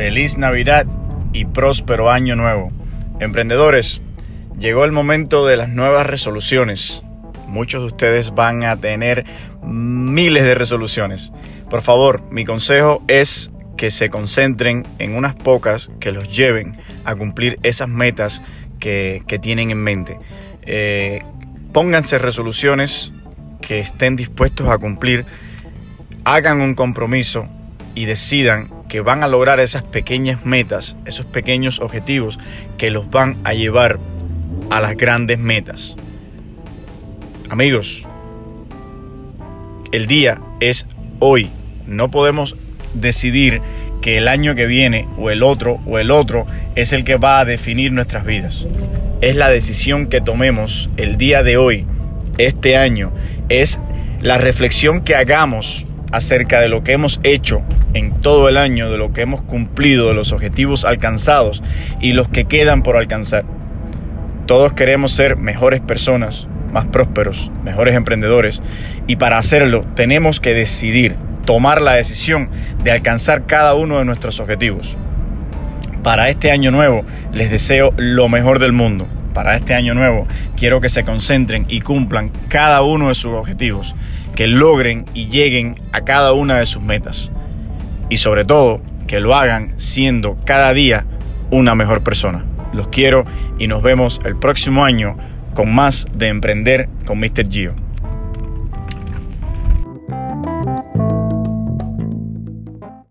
Feliz Navidad y próspero año nuevo. Emprendedores, llegó el momento de las nuevas resoluciones. Muchos de ustedes van a tener miles de resoluciones. Por favor, mi consejo es que se concentren en unas pocas que los lleven a cumplir esas metas que, tienen en mente. Eh, pónganse resoluciones que estén dispuestos a cumplir, hagan un compromiso y decidan que van a lograr esas pequeñas metas, esos pequeños objetivos que los van a llevar a las grandes metas. Amigos, el día es hoy. No podemos decidir que el año que viene o el otro o el otro es el que va a definir nuestras vidas. Es la decisión que tomemos el día de hoy, este año, es la reflexión que hagamos acerca de lo que hemos hecho en todo el año, de lo que hemos cumplido, de los objetivos alcanzados y los que quedan por alcanzar. Todos queremos ser mejores personas, más prósperos, mejores emprendedores y para hacerlo tenemos que decidir, tomar la decisión de alcanzar cada uno de nuestros objetivos. Para este año nuevo les deseo lo mejor del mundo. Para este año nuevo quiero que se concentren y cumplan cada uno de sus objetivos, que logren y lleguen a cada una de sus metas y sobre todo que lo hagan siendo cada día una mejor persona. Los quiero y nos vemos el próximo año con más de Emprender con Mr. Gio.